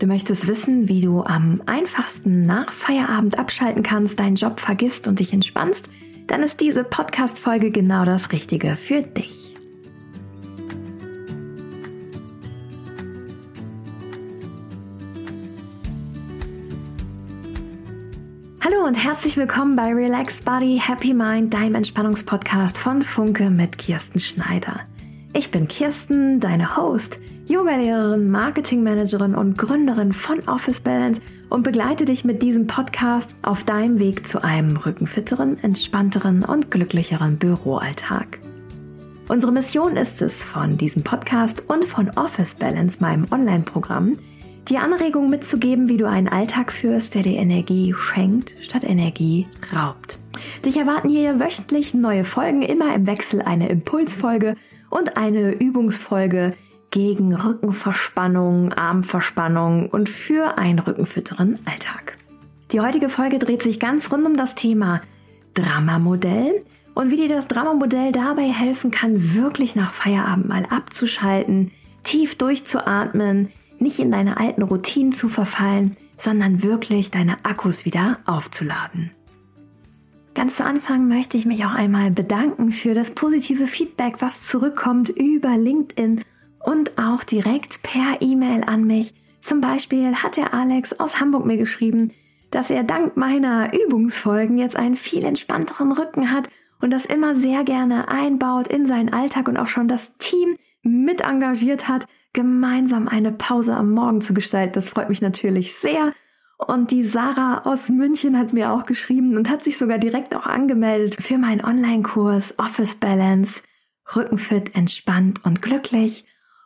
Du möchtest wissen, wie du am einfachsten nach Feierabend abschalten kannst, deinen Job vergisst und dich entspannst? Dann ist diese Podcast-Folge genau das Richtige für dich. Hallo und herzlich willkommen bei Relax Body Happy Mind, deinem Entspannungspodcast von Funke mit Kirsten Schneider. Ich bin Kirsten, deine Host Yogalehrerin, Marketingmanagerin und Gründerin von Office Balance und begleite dich mit diesem Podcast auf deinem Weg zu einem rückenfitteren, entspannteren und glücklicheren Büroalltag. Unsere Mission ist es, von diesem Podcast und von Office Balance, meinem Online-Programm, die Anregung mitzugeben, wie du einen Alltag führst, der dir Energie schenkt, statt Energie raubt. Dich erwarten hier wöchentlich neue Folgen, immer im Wechsel eine Impulsfolge und eine Übungsfolge, gegen Rückenverspannung, Armverspannung und für einen rückenfitteren Alltag. Die heutige Folge dreht sich ganz rund um das Thema Drama-Modell und wie dir das Drama-Modell dabei helfen kann, wirklich nach Feierabend mal abzuschalten, tief durchzuatmen, nicht in deine alten Routinen zu verfallen, sondern wirklich deine Akkus wieder aufzuladen. Ganz zu Anfang möchte ich mich auch einmal bedanken für das positive Feedback, was zurückkommt über LinkedIn und auch direkt per E-Mail an mich. Zum Beispiel hat der Alex aus Hamburg mir geschrieben, dass er dank meiner Übungsfolgen jetzt einen viel entspannteren Rücken hat und das immer sehr gerne einbaut in seinen Alltag und auch schon das Team mit engagiert hat, gemeinsam eine Pause am Morgen zu gestalten. Das freut mich natürlich sehr. Und die Sarah aus München hat mir auch geschrieben und hat sich sogar direkt auch angemeldet für meinen Online-Kurs Office Balance, Rückenfit, entspannt und glücklich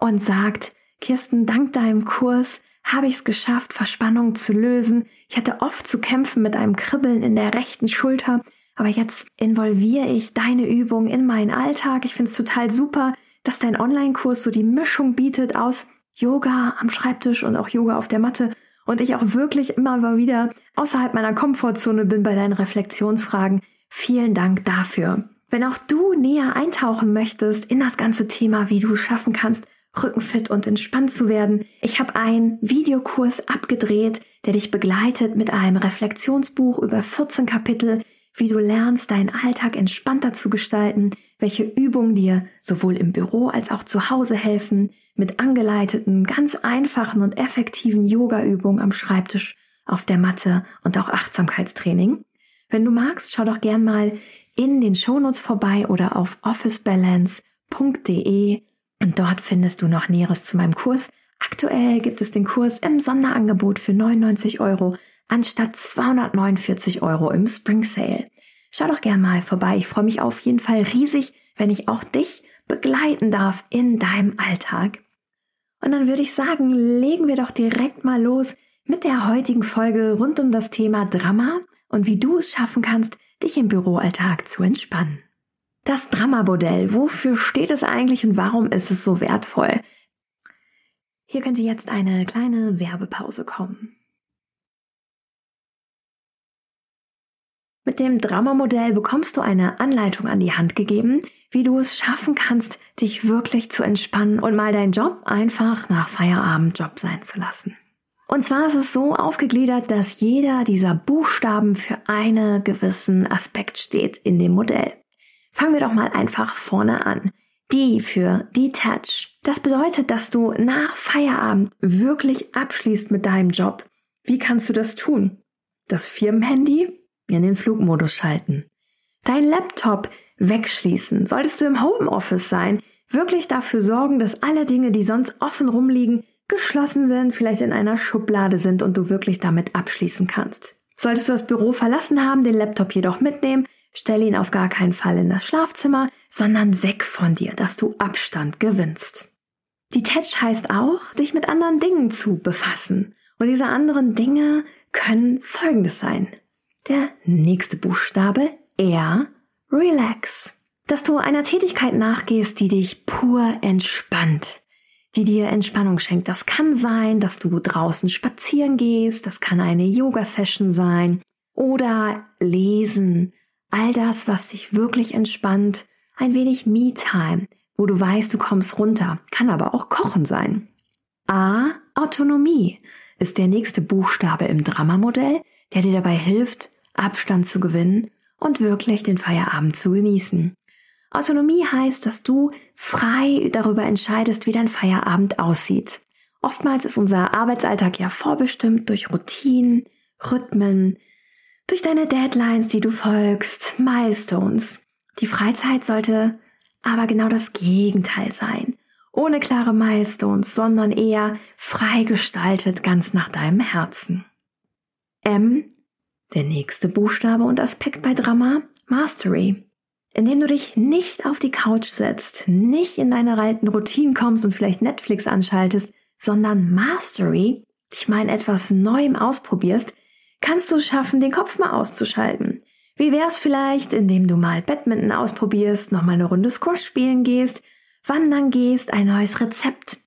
und sagt, Kirsten, dank deinem Kurs habe ich es geschafft, Verspannung zu lösen. Ich hatte oft zu kämpfen mit einem Kribbeln in der rechten Schulter, aber jetzt involviere ich deine Übung in meinen Alltag. Ich finde es total super, dass dein Online-Kurs so die Mischung bietet aus Yoga am Schreibtisch und auch Yoga auf der Matte und ich auch wirklich immer mal wieder außerhalb meiner Komfortzone bin bei deinen Reflexionsfragen. Vielen Dank dafür. Wenn auch du näher eintauchen möchtest in das ganze Thema, wie du es schaffen kannst, rückenfit und entspannt zu werden. Ich habe einen Videokurs abgedreht, der dich begleitet mit einem Reflexionsbuch über 14 Kapitel, wie du lernst, deinen Alltag entspannter zu gestalten, welche Übungen dir sowohl im Büro als auch zu Hause helfen, mit angeleiteten, ganz einfachen und effektiven Yoga-Übungen am Schreibtisch, auf der Matte und auch Achtsamkeitstraining. Wenn du magst, schau doch gern mal in den Shownotes vorbei oder auf officebalance.de und dort findest du noch Näheres zu meinem Kurs. Aktuell gibt es den Kurs im Sonderangebot für 99 Euro anstatt 249 Euro im Spring Sale. Schau doch gerne mal vorbei. Ich freue mich auf jeden Fall riesig, wenn ich auch dich begleiten darf in deinem Alltag. Und dann würde ich sagen, legen wir doch direkt mal los mit der heutigen Folge rund um das Thema Drama und wie du es schaffen kannst, dich im Büroalltag zu entspannen. Das Drama-Modell, wofür steht es eigentlich und warum ist es so wertvoll? Hier könnte jetzt eine kleine Werbepause kommen. Mit dem Drama-Modell bekommst du eine Anleitung an die Hand gegeben, wie du es schaffen kannst, dich wirklich zu entspannen und mal deinen Job einfach nach Feierabend Job sein zu lassen. Und zwar ist es so aufgegliedert, dass jeder dieser Buchstaben für einen gewissen Aspekt steht in dem Modell. Fangen wir doch mal einfach vorne an. D für Detach. Das bedeutet, dass du nach Feierabend wirklich abschließt mit deinem Job. Wie kannst du das tun? Das Firmenhandy in den Flugmodus schalten. Dein Laptop wegschließen. Solltest du im Homeoffice sein, wirklich dafür sorgen, dass alle Dinge, die sonst offen rumliegen, geschlossen sind, vielleicht in einer Schublade sind und du wirklich damit abschließen kannst. Solltest du das Büro verlassen haben, den Laptop jedoch mitnehmen, Stell ihn auf gar keinen Fall in das Schlafzimmer, sondern weg von dir, dass du Abstand gewinnst. Detach heißt auch, dich mit anderen Dingen zu befassen. Und diese anderen Dinge können folgendes sein. Der nächste Buchstabe, R, Relax. Dass du einer Tätigkeit nachgehst, die dich pur entspannt, die dir Entspannung schenkt. Das kann sein, dass du draußen spazieren gehst, das kann eine Yoga-Session sein oder lesen, all das, was dich wirklich entspannt, ein wenig Me-Time, wo du weißt, du kommst runter, kann aber auch Kochen sein. A. Autonomie. ist der nächste Buchstabe im Drama-Modell, der dir dabei hilft, Abstand zu gewinnen und wirklich den Feierabend zu genießen. Autonomie heißt, dass du frei darüber entscheidest, wie dein Feierabend aussieht. Oftmals ist unser Arbeitsalltag ja vorbestimmt durch Routinen, Rhythmen, durch deine Deadlines, die du folgst, Milestones. Die Freizeit sollte aber genau das Gegenteil sein. Ohne klare Milestones, sondern eher frei gestaltet, ganz nach deinem Herzen. M, der nächste Buchstabe und Aspekt bei Drama, Mastery. Indem du dich nicht auf die Couch setzt, nicht in deine alten Routinen kommst und vielleicht Netflix anschaltest, sondern Mastery, dich mal in etwas Neuem ausprobierst, kannst du schaffen, den Kopf mal auszuschalten. Wie wär's vielleicht, indem du mal Badminton ausprobierst, nochmal eine Runde Squash spielen gehst, wandern gehst, ein neues Rezept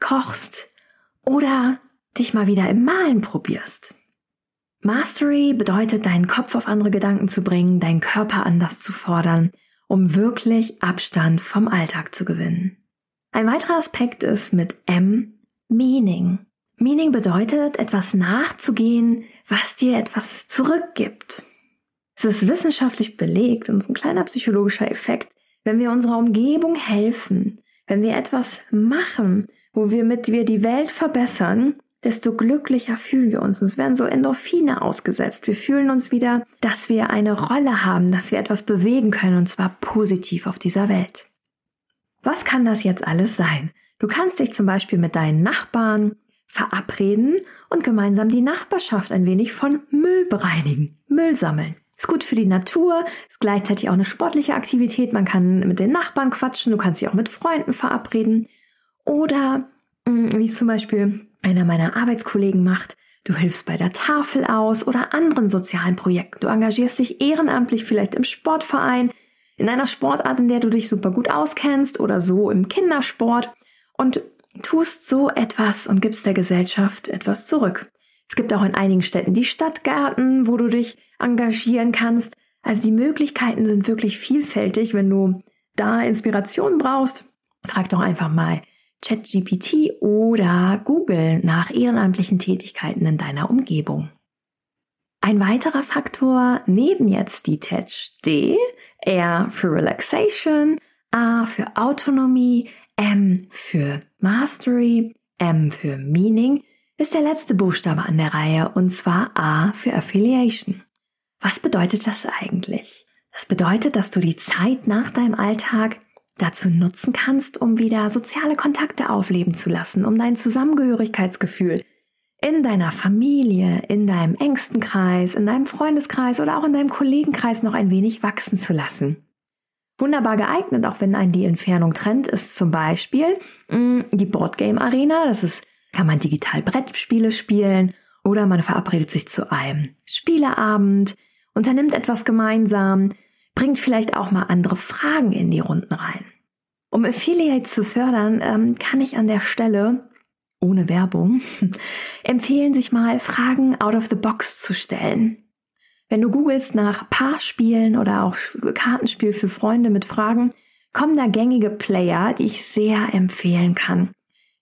kochst oder dich mal wieder im Malen probierst. Mastery bedeutet, deinen Kopf auf andere Gedanken zu bringen, deinen Körper anders zu fordern, um wirklich Abstand vom Alltag zu gewinnen. Ein weiterer Aspekt ist mit M Meaning. Meaning bedeutet, etwas nachzugehen, was dir etwas zurückgibt. Es ist wissenschaftlich belegt und ein kleiner psychologischer Effekt, wenn wir unserer Umgebung helfen, wenn wir etwas machen, wo wir mit wir die Welt verbessern, desto glücklicher fühlen wir uns. Es werden so Endorphine ausgesetzt. Wir fühlen uns wieder, dass wir eine Rolle haben, dass wir etwas bewegen können und zwar positiv auf dieser Welt. Was kann das jetzt alles sein? Du kannst dich zum Beispiel mit deinen Nachbarn verabreden und gemeinsam die Nachbarschaft ein wenig von Müll bereinigen, Müll sammeln. Ist gut für die Natur, ist gleichzeitig auch eine sportliche Aktivität. Man kann mit den Nachbarn quatschen, du kannst dich auch mit Freunden verabreden. Oder, mm, wie es zum Beispiel einer meiner Arbeitskollegen macht, du hilfst bei der Tafel aus oder anderen sozialen Projekten. Du engagierst dich ehrenamtlich vielleicht im Sportverein, in einer Sportart, in der du dich super gut auskennst oder so im Kindersport und tust so etwas und gibst der Gesellschaft etwas zurück. Es gibt auch in einigen Städten die Stadtgärten, wo du dich engagieren kannst. Also die Möglichkeiten sind wirklich vielfältig. Wenn du da Inspiration brauchst, frag doch einfach mal ChatGPT oder Google nach ehrenamtlichen Tätigkeiten in deiner Umgebung. Ein weiterer Faktor neben jetzt die Detach D, R für Relaxation, A für Autonomie, M für Mastery, M für Meaning ist der letzte Buchstabe an der Reihe und zwar A für Affiliation. Was bedeutet das eigentlich? Das bedeutet, dass du die Zeit nach deinem Alltag dazu nutzen kannst, um wieder soziale Kontakte aufleben zu lassen, um dein Zusammengehörigkeitsgefühl in deiner Familie, in deinem engsten Kreis, in deinem Freundeskreis oder auch in deinem Kollegenkreis noch ein wenig wachsen zu lassen. Wunderbar geeignet, auch wenn ein die Entfernung trennt, ist zum Beispiel mh, mm, die Boardgame Arena. Das ist, kann man digital Brettspiele spielen oder man verabredet sich zu einem Spieleabend, unternimmt etwas gemeinsam, bringt vielleicht auch mal andere Fragen in die Runden rein. Um Affiliate zu fördern, ähm, kann ich an der Stelle ohne Werbung empfehlen, sich mal Fragen out of the box zu stellen. Wenn du googelst nach Paarspielen oder auch Kartenspiel für Freunde mit Fragen, kommen da gängige Player, die ich sehr empfehlen kann.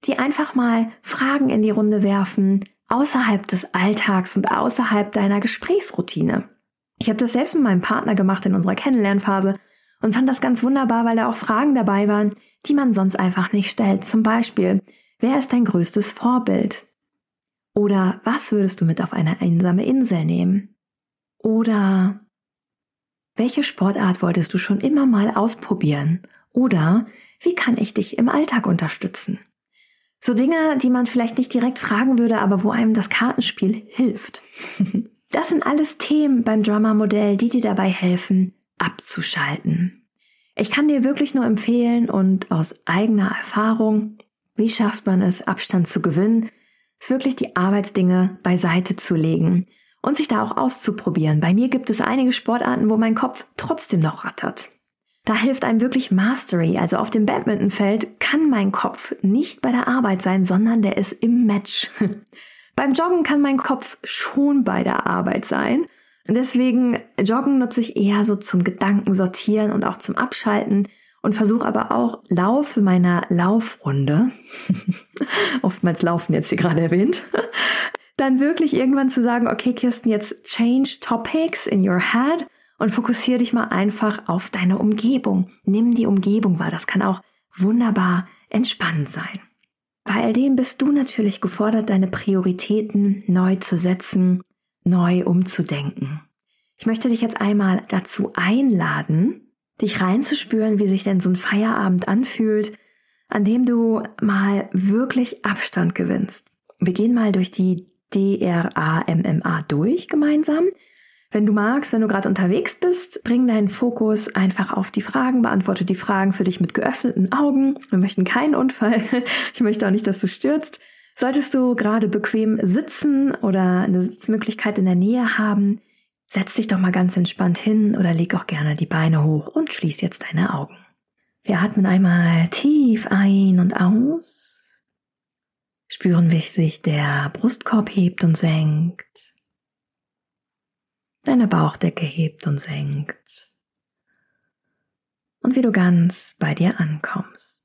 Die einfach mal Fragen in die Runde werfen, außerhalb des Alltags und außerhalb deiner Gesprächsroutine. Ich habe das selbst mit meinem Partner gemacht in unserer Kennenlernphase und fand das ganz wunderbar, weil da auch Fragen dabei waren, die man sonst einfach nicht stellt. Zum Beispiel, wer ist dein größtes Vorbild? Oder was würdest du mit auf eine einsame Insel nehmen? Oder welche Sportart wolltest du schon immer mal ausprobieren? Oder wie kann ich dich im Alltag unterstützen? So Dinge, die man vielleicht nicht direkt fragen würde, aber wo einem das Kartenspiel hilft. Das sind alles Themen beim Drama-Modell, die dir dabei helfen, abzuschalten. Ich kann dir wirklich nur empfehlen und aus eigener Erfahrung, wie schafft man es, Abstand zu gewinnen, ist wirklich die Arbeitsdinge beiseite zu legen und sich da auch auszuprobieren. Bei mir gibt es einige Sportarten, wo mein Kopf trotzdem noch rattert. Da hilft einem wirklich Mastery. Also auf dem Badmintonfeld kann mein Kopf nicht bei der Arbeit sein, sondern der ist im Match. Beim Joggen kann mein Kopf schon bei der Arbeit sein. Und deswegen Joggen nutze ich eher so zum Gedanken sortieren und auch zum Abschalten. und versuche aber auch Laufe meiner Laufrunde, oftmals Laufen jetzt hier gerade erwähnt, dann wirklich irgendwann zu sagen, okay Kirsten, jetzt change topics in your head und fokussiere dich mal einfach auf deine Umgebung. Nimm die Umgebung wahr, das kann auch wunderbar entspannend sein. Bei all dem bist du natürlich gefordert, deine Prioritäten neu zu setzen, neu umzudenken. Ich möchte dich jetzt einmal dazu einladen, dich reinzuspüren, wie sich denn so ein Feierabend anfühlt, an dem du mal wirklich Abstand gewinnst. Wir gehen mal durch die DRA-MMA durch gemeinsam. Wenn du magst, wenn du gerade unterwegs bist, bring deinen Fokus einfach auf die Fragen, beantworte die Fragen für dich mit geöffneten Augen. Wir möchten keinen Unfall. Ich möchte auch nicht, dass du stürzt. Solltest du gerade bequem sitzen oder eine Sitzmöglichkeit in der Nähe haben, setz dich doch mal ganz entspannt hin oder leg auch gerne die Beine hoch und schließ jetzt deine Augen. Wir atmen einmal tief ein und aus. Spüren, wie sich der Brustkorb hebt und senkt. Deine Bauchdecke hebt und senkt. Und wie du ganz bei dir ankommst.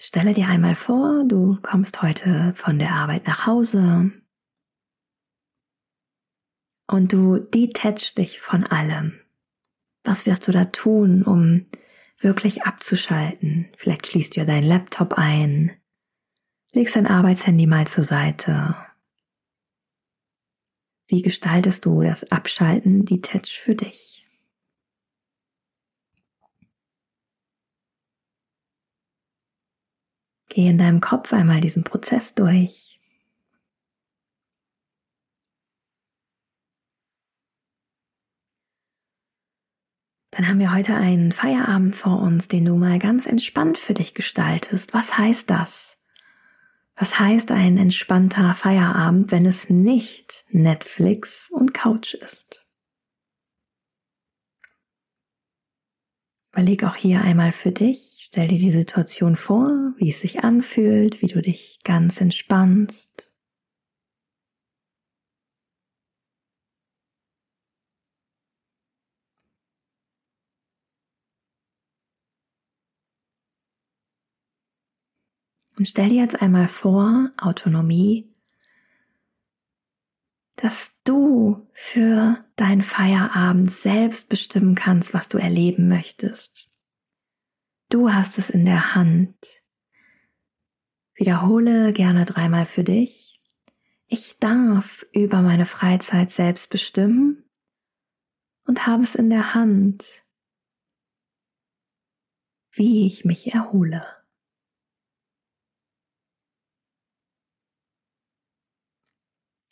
Stelle dir einmal vor, du kommst heute von der Arbeit nach Hause und du detachst dich von allem. Was wirst du da tun, um wirklich abzuschalten? Vielleicht schließt du ja deinen Laptop ein, legst dein Arbeitshandy mal zur Seite. Wie gestaltest du das Abschalten, Detach für dich? Geh in deinem Kopf einmal diesen Prozess durch. Dann haben wir heute einen Feierabend vor uns, den du mal ganz entspannt für dich gestaltest. Was heißt das? Was heißt ein entspannter Feierabend, wenn es nicht Netflix und Couch ist? Überleg auch hier einmal für dich, stell dir die Situation vor, wie es sich anfühlt, wie du dich ganz entspannst. Und stell dir jetzt einmal vor, Autonomie, dass du für deinen Feierabend selbst bestimmen kannst, was du erleben möchtest. Du hast es in der Hand. Wiederhole gerne dreimal für dich. Ich darf über meine Freizeit selbst bestimmen und habe es in der Hand, wie ich mich erhole.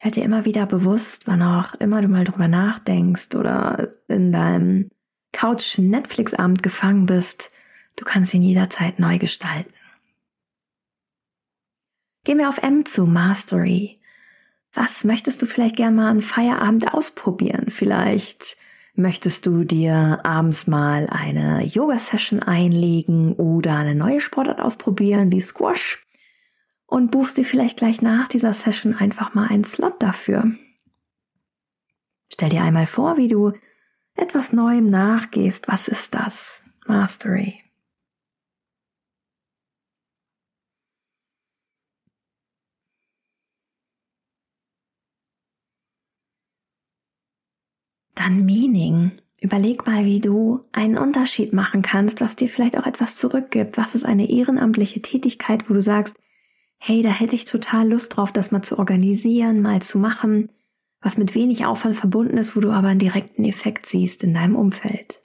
Werd dir immer wieder bewusst, wann auch immer du mal drüber nachdenkst oder in deinem Couch-Netflix-Abend gefangen bist, du kannst ihn jederzeit neu gestalten. Gehen wir auf M zu Mastery. Was möchtest du vielleicht gerne mal an Feierabend ausprobieren? Vielleicht möchtest du dir abends mal eine Yoga-Session einlegen oder eine neue Sportart ausprobieren wie Squash und buchst dir vielleicht gleich nach dieser Session einfach mal einen Slot dafür. Stell dir einmal vor, wie du etwas Neuem nachgehst. Was ist das? Mastery. Dann Meaning. Überleg mal, wie du einen Unterschied machen kannst, was dir vielleicht auch etwas zurückgibt. Was ist eine ehrenamtliche Tätigkeit, wo du sagst, hey, da hätte ich total Lust drauf, das mal zu organisieren, mal zu machen, was mit wenig Aufwand verbunden ist, wo du aber einen direkten Effekt siehst in deinem Umfeld.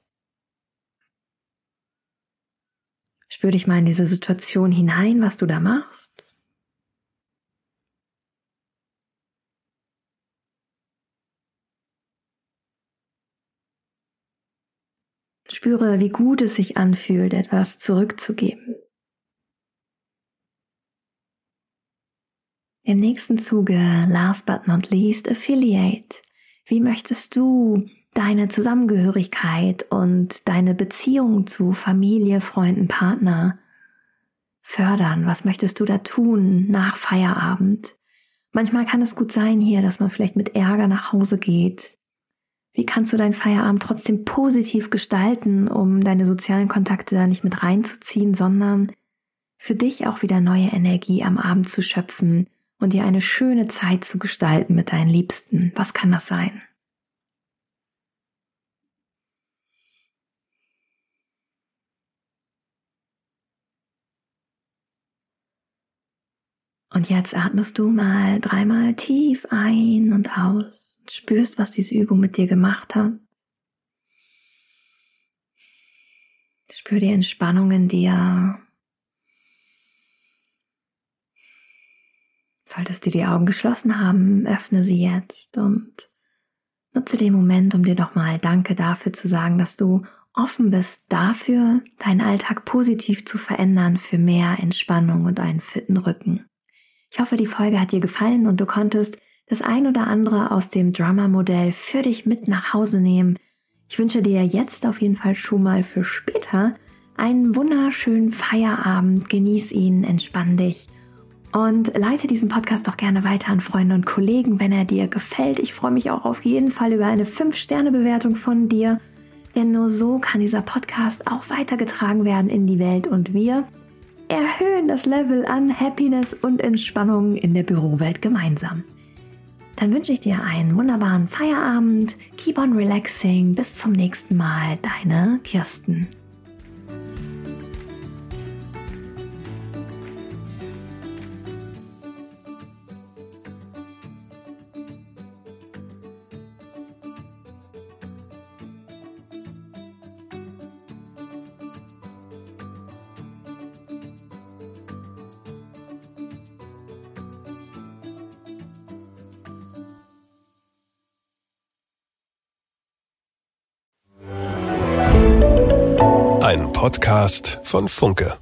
Spür dich mal in diese Situation hinein, was du da machst. Spüre, wie gut es sich anfühlt, etwas zurückzugeben. Im nächsten Zuge, last but not least, Affiliate. Wie möchtest du deine Zusammengehörigkeit und deine Beziehung zu Familie, Freunden, Partner fördern? Was möchtest du da tun nach Feierabend? Manchmal kann es gut sein hier, dass man vielleicht mit Ärger nach Hause geht. Wie kannst du deinen Feierabend trotzdem positiv gestalten, um deine sozialen Kontakte da nicht mit reinzuziehen, sondern für dich auch wieder neue Energie am Abend zu schöpfen und dir eine schöne Zeit zu gestalten mit deinen Liebsten? Was kann das sein? Und jetzt atmest du mal dreimal tief ein und aus und spürst, was diese Übung mit dir gemacht hat. Spür die Entspannung in dir. Solltest du die Augen geschlossen haben, öffne sie jetzt und nutze den Moment, um dir nochmal Danke dafür zu sagen, dass du offen bist dafür, deinen Alltag positiv zu verändern für mehr Entspannung und einen fitten Rücken. Ich hoffe, die Folge hat dir gefallen und du konntest das ein oder andere aus dem Drummer-Modell für dich mit nach Hause nehmen. Ich wünsche dir jetzt auf jeden Fall schon mal für später einen wunderschönen Feierabend. Genieß ihn, entspann dich und leite diesen Podcast doch gerne weiter an Freunde und Kollegen, wenn er dir gefällt. Ich freue mich auch auf jeden Fall über eine 5-Sterne-Bewertung von dir, denn nur so kann dieser Podcast auch weitergetragen werden in die Welt und wir erhöhen das Level an Happiness und Entspannung in der Bürowelt gemeinsam. Dann wünsche ich dir einen wunderbaren Feierabend. Keep on relaxing. Bis zum nächsten Mal. Deine Kirsten. Podcast von Funke.